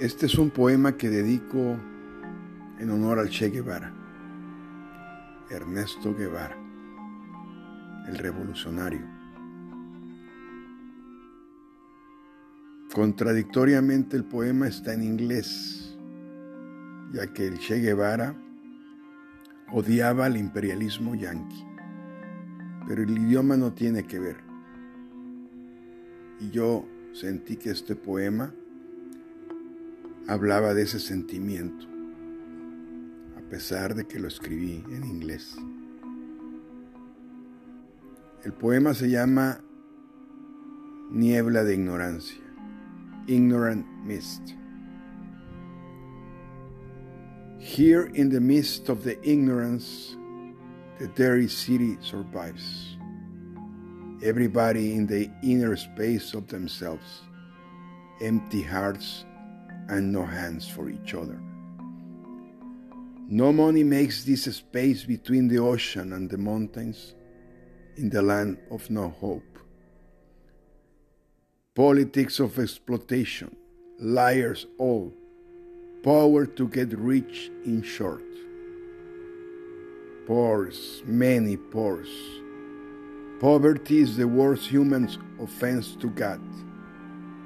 Este es un poema que dedico en honor al Che Guevara, Ernesto Guevara, el revolucionario. Contradictoriamente el poema está en inglés, ya que el Che Guevara odiaba el imperialismo yanqui, pero el idioma no tiene que ver. Y yo sentí que este poema hablaba de ese sentimiento, a pesar de que lo escribí en inglés. El poema se llama Niebla de Ignorancia, Ignorant Mist. Here in the midst of the ignorance, the dairy city survives. Everybody in the inner space of themselves, empty hearts and no hands for each other. No money makes this space between the ocean and the mountains in the land of no hope. Politics of exploitation, liars all, power to get rich in short. Pores, many pores. Poverty is the worst human offense to God.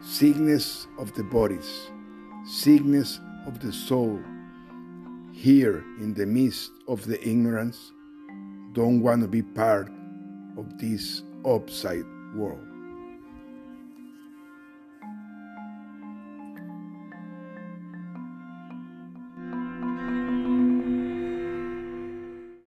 Sickness of the bodies, sickness of the soul. Here in the midst of the ignorance, don't want to be part of this upside world.